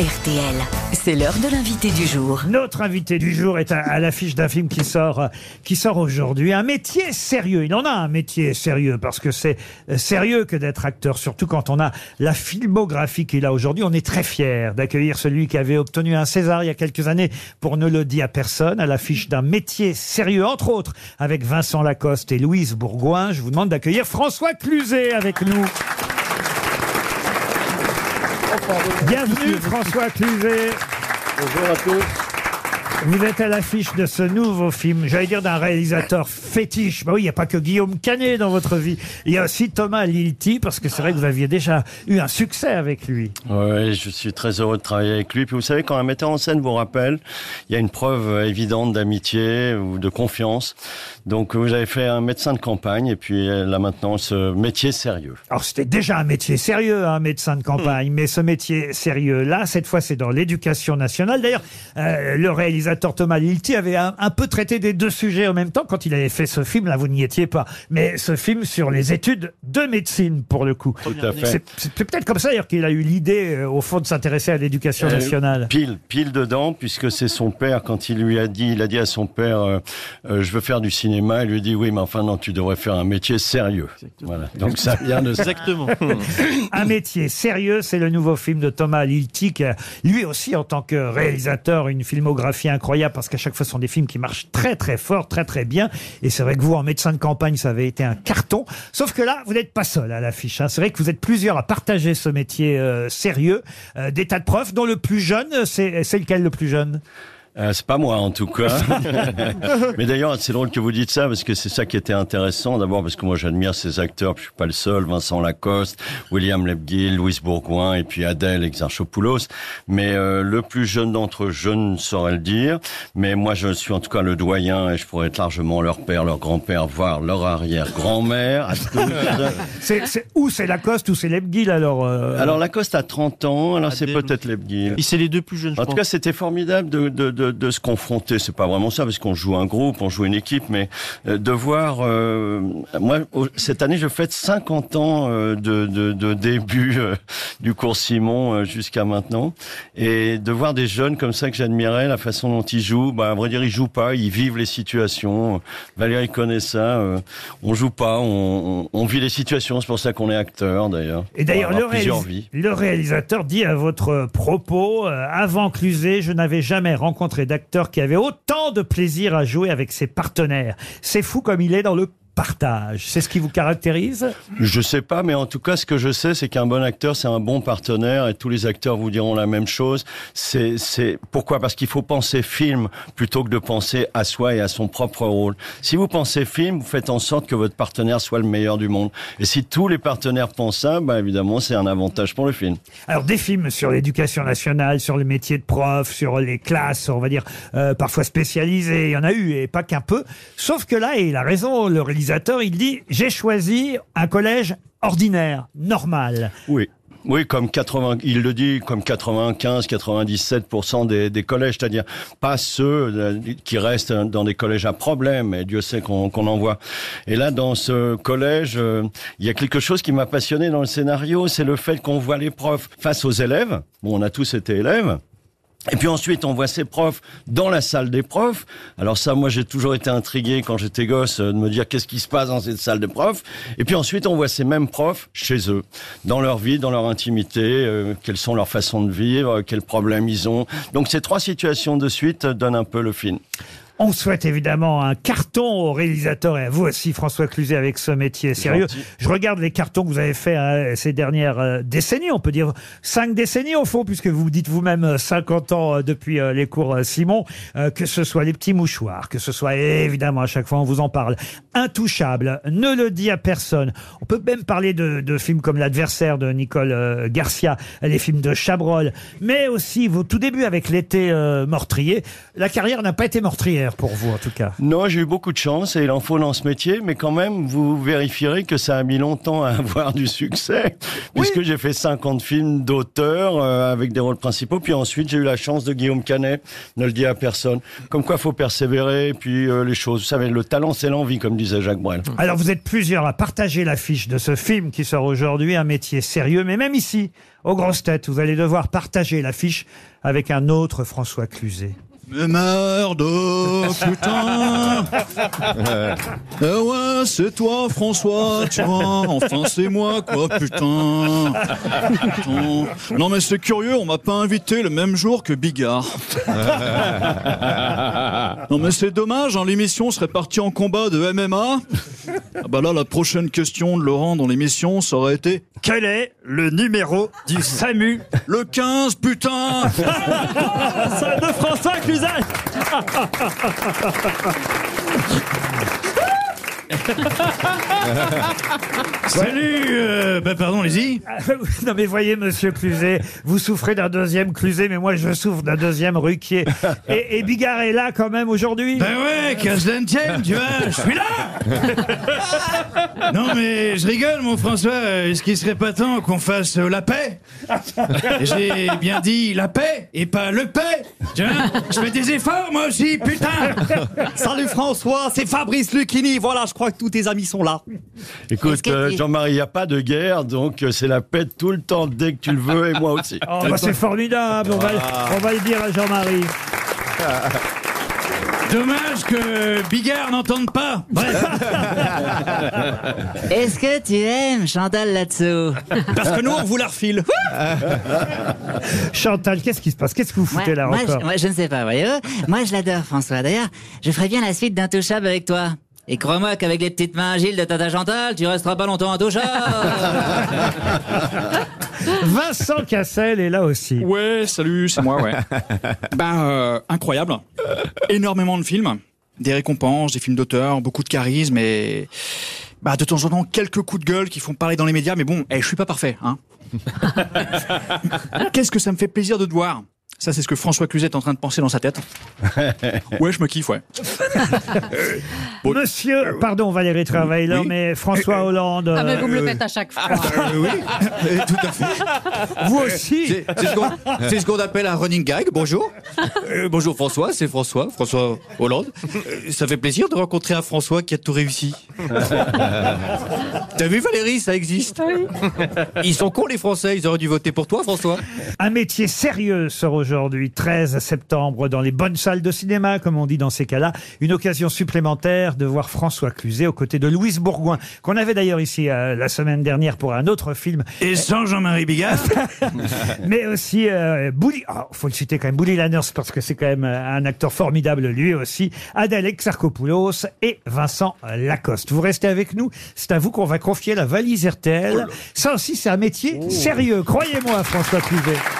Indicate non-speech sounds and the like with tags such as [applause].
RTL. C'est l'heure de l'invité du jour. Notre invité du jour est à, l'affiche d'un film qui sort, euh, qui sort aujourd'hui. Un métier sérieux. Il en a un métier sérieux parce que c'est euh, sérieux que d'être acteur, surtout quand on a la filmographie qu'il a aujourd'hui. On est très fiers d'accueillir celui qui avait obtenu un César il y a quelques années pour Ne le dit à personne, à l'affiche d'un métier sérieux, entre autres, avec Vincent Lacoste et Louise Bourgoin. Je vous demande d'accueillir François Cluzet avec nous. Bienvenue François Cluzet. Bonjour à tous. Vous êtes à l'affiche de ce nouveau film, j'allais dire d'un réalisateur fétiche. Bah oui, il n'y a pas que Guillaume Canet dans votre vie. Il y a aussi Thomas Lilti, parce que c'est vrai que vous aviez déjà eu un succès avec lui. Oui, je suis très heureux de travailler avec lui. Puis vous savez, quand un metteur en scène vous rappelle, il y a une preuve évidente d'amitié ou de confiance. Donc vous avez fait un médecin de campagne et puis euh, là maintenant ce métier sérieux. Alors c'était déjà un métier sérieux, un médecin de campagne, mais ce métier sérieux là, cette fois c'est dans l'éducation nationale. D'ailleurs, euh, le réalisateur Thomas Lilti avait un, un peu traité des deux sujets en même temps quand il avait fait ce film. Là, vous n'y étiez pas, mais ce film sur les études de médecine pour le coup. Tout à fait. C'est c'est peut-être comme ça d'ailleurs qu'il a eu l'idée euh, au fond de s'intéresser à l'éducation Euh, nationale. Pile, pile dedans, puisque c'est son père quand il lui a dit, il a dit à son père, euh, euh, je veux faire du cinéma. Il lui dit oui, mais enfin non, tu devrais faire un métier sérieux. Voilà. Donc ça vient de ça. Exactement. [laughs] Un métier sérieux, c'est le nouveau film de Thomas Lilti, qui a, lui aussi en tant que réalisateur, une filmographie incroyable, parce qu'à chaque fois, ce sont des films qui marchent très très fort, très très bien. Et c'est vrai que vous, en médecin de campagne, ça avait été un carton. Sauf que là, vous n'êtes pas seul à l'affiche. hein. C'est vrai que vous êtes plusieurs à partager ce métier euh, sérieux. Euh, des tas de profs, dont le plus jeune, c'est lequel le plus jeune? Euh, c'est pas moi en tout cas. [laughs] Mais d'ailleurs, c'est drôle que vous dites ça parce que c'est ça qui était intéressant. D'abord parce que moi j'admire ces acteurs. puis Je suis pas le seul. Vincent Lacoste, William Lebguil, Louis Bourgoin et puis Adèle Exarchopoulos. Mais euh, le plus jeune d'entre eux, je ne saurais le dire. Mais moi, je suis en tout cas le doyen et je pourrais être largement leur père, leur grand-père, voire leur arrière-grand-mère. [laughs] C'est c'est- Ou c'est Lacoste ou c'est Lebguil alors euh, alors Lacoste a 30 ans. Alors c'est peut-être Lebguil. Et c'est les deux plus jeunes, je En tout pense. cas, c'était formidable de, de, de, de se confronter. C'est pas vraiment ça, parce qu'on joue un groupe, on joue une équipe, mais euh, de voir. euh, moi, cette année, je fête 50 ans euh, de, de, de début euh, du cours Simon jusqu'à maintenant, et de voir des jeunes comme ça que j'admirais, la façon dont ils jouent. Bah, à vrai dire, ils jouent pas, ils vivent les situations. Valérie connaît ça. euh, on joue pas, on, on, on vit les situations. C'est pour ça qu'on est acteur, d'ailleurs. Et d'ailleurs, le, réalis- réalisateur dit à votre propos, avant Cluzet, je n'avais jamais rencontré d'acteur qui avait autant de plaisir à jouer avec ses partenaires. C'est fou comme il est dans le partage. C'est ce qui vous caractérise? Je sais pas, mais en tout cas, ce que je sais, c'est qu'un bon acteur, c'est un bon partenaire, et tous les acteurs vous diront la même chose. C'est, c'est pourquoi? Parce qu'il faut penser film plutôt que de penser à soi et à son propre rôle. Si vous pensez film, vous faites en sorte que votre partenaire soit le meilleur du monde. Et si tous les partenaires pensent ça, bah évidemment, c'est un avantage pour le film. Alors des films sur l'éducation nationale, sur le métier de prof, sur les classes, on va dire euh, parfois spécialisées, il y en a eu et pas qu'un peu. Sauf que là, et il a raison, le il dit j'ai choisi un collège ordinaire, normal. Oui. Oui, comme 80, il le dit, comme 95, 97% des, des collèges, c'est-à-dire pas ceux euh, qui restent dans des collèges à problème, et Dieu sait qu'on qu'on en voit. Et là, dans ce collège, euh, il y a quelque chose qui m'a passionné dans le scénario, c'est le fait qu'on voit les profs face aux élèves. Bon, on a tous été élèves. Et puis ensuite, on voit ces profs dans la salle des profs. Alors ça, moi, j'ai toujours été intrigué quand j'étais gosse euh, de me dire qu'est-ce qui se passe dans cette salle de profs. Et puis ensuite, on voit ces mêmes profs chez eux, dans leur vie, dans leur intimité, euh, quelles sont leurs façons de vivre, quels problèmes ils ont. Donc ces trois situations de suite donnent un peu le film. On souhaite évidemment un carton au réalisateur et à vous aussi, François Cluzet, avec ce métier sérieux. Gentil. Je regarde les cartons que vous avez faits euh, ces dernières euh, décennies, on peut dire cinq décennies au fond, puisque vous dites vous-même euh, 50 ans euh, depuis euh, les cours Simon, que ce soit les petits mouchoirs, que ce soit évidemment à chaque fois on vous en parle, intouchable, ne le dit à personne. On peut même parler de, de films comme L'adversaire de Nicole Garcia, les films de Chabrol, mais aussi vos tout débuts avec l'été meurtrier. La carrière n'a pas été meurtrière pour vous, en tout cas. Non, j'ai eu beaucoup de chance et il en faut dans ce métier, mais quand même, vous vérifierez que ça a mis longtemps à [laughs] avoir du succès, puisque j'ai fait 50 films d'auteurs euh, avec des rôles principaux, puis ensuite j'ai eu la chance de Guillaume Canet, ne le dis à personne. Comme quoi, faut persévérer, puis euh, les choses. Vous savez, le talent, c'est l'envie, comme disait Jacques Brel. Alors vous êtes plusieurs à partager l'affiche de ce film qui sort aujourd'hui, un métier sérieux, mais même ici, aux grosses têtes, vous allez devoir partager l'affiche avec un autre François Cluzet. Mais merde, putain [laughs] Eh ouais, c'est toi, François, tu vois. Enfin, c'est moi, quoi, putain. Putain. Non, mais c'est curieux, on m'a pas invité le même jour que Bigard. [laughs] Non, mais c'est dommage, hein, l'émission serait partie en combat de MMA. Ah bah là, la prochaine question de Laurent dans l'émission, ça aurait été Quel est le numéro du SAMU. Le 15, putain. [laughs] De François Cluzet [laughs] Salut euh, bah pardon, allez-y. [laughs] Non mais voyez, monsieur Cluzet, vous souffrez d'un deuxième Cluzet, mais moi je souffre d'un deuxième Ruquier. [laughs] Et, et Bigard est là quand même aujourd'hui? Ben ouais, qu'à se tienne, tu vois, je suis là [laughs] Non mais je rigole mon François, est-ce qu'il serait pas temps qu'on fasse euh, la paix? J'ai bien dit la paix et pas le paix Tu vois, je fais des efforts moi aussi, putain Salut François, c'est Fabrice Lucchini. Voilà, je crois que tous tes amis sont là. Écoute, que euh, Jean-Marie, il n'y a pas de guerre, donc euh, c'est la paix tout le temps, dès que tu le veux, et moi aussi. [laughs] Oh, bah, c'est formidable, on va, on va le dire à Jean-Marie. [laughs] Dommage que Bigard n'entende pas Bref, [laughs] Est-ce que tu aimes Chantal là-dessous? Parce que nous, on vous la refile. Chantal, qu'est-ce qui se passe? Qu'est-ce que vous foutez là moi, encore? je, moi, je ne sais pas, voyez Moi, je l'adore, François. D'ailleurs, je ferais bien la suite d'Intouchable avec toi. Et crois-moi qu'avec les petites mains agiles de Tata Chantal, tu resteras pas longtemps intouchable. [laughs] Vincent Cassel est là aussi. Ouais, salut, c'est moi, ouais. [laughs] ben, euh, incroyable. Énormément de films, des récompenses, des films d'auteur, beaucoup de charisme et... Bah, de temps en temps, quelques coups de gueule qui font parler dans les médias, mais bon, eh, je suis pas parfait, hein. [laughs] Qu'est-ce que ça me fait plaisir de te voir? Ça, c'est ce que François Cluzet est en train de penser dans sa tête. [laughs] Ouais, je me kiffe, ouais. [laughs] Bon. Monsieur, pardon Valérie Travailer, Oui. mais François Hollande, Ah, mais vous me euh, le faites à chaque fois. oui, [laughs] tout à fait. vous aussi. C'est c'est ce qu'on c'est ce qu'on appelle un running gag. Bonjour. Euh, bonjour François, c'est François, François Hollande. Euh, ça fait plaisir de rencontrer un François qui a tout réussi. T'as vu Valérie, ça existe. Ils sont cons les Français, ils auraient dû voter pour toi François. Un métier sérieux sort aujourd'hui, 13 septembre, dans les bonnes salles de cinéma, comme on dit dans ces cas-là. Une occasion supplémentaire de voir François Cluzet aux côtés de Louise Bourgoin, qu'on avait d'ailleurs ici euh, la semaine dernière pour un autre film, Et sans Jean-Marie Bigard [laughs] mais aussi euh, Bouli, ah, faut le citer quand même, Bouli Lanners, parce que c'est quand même euh, un acteur formidable lui aussi, Adèle Exarchopoulos et Vincent Lacoste. Vous restez avec nous, c'est à vous qu'on va confier la valise RTL. Ça aussi, c'est un métier sérieux, croyez-moi, François Cluzet.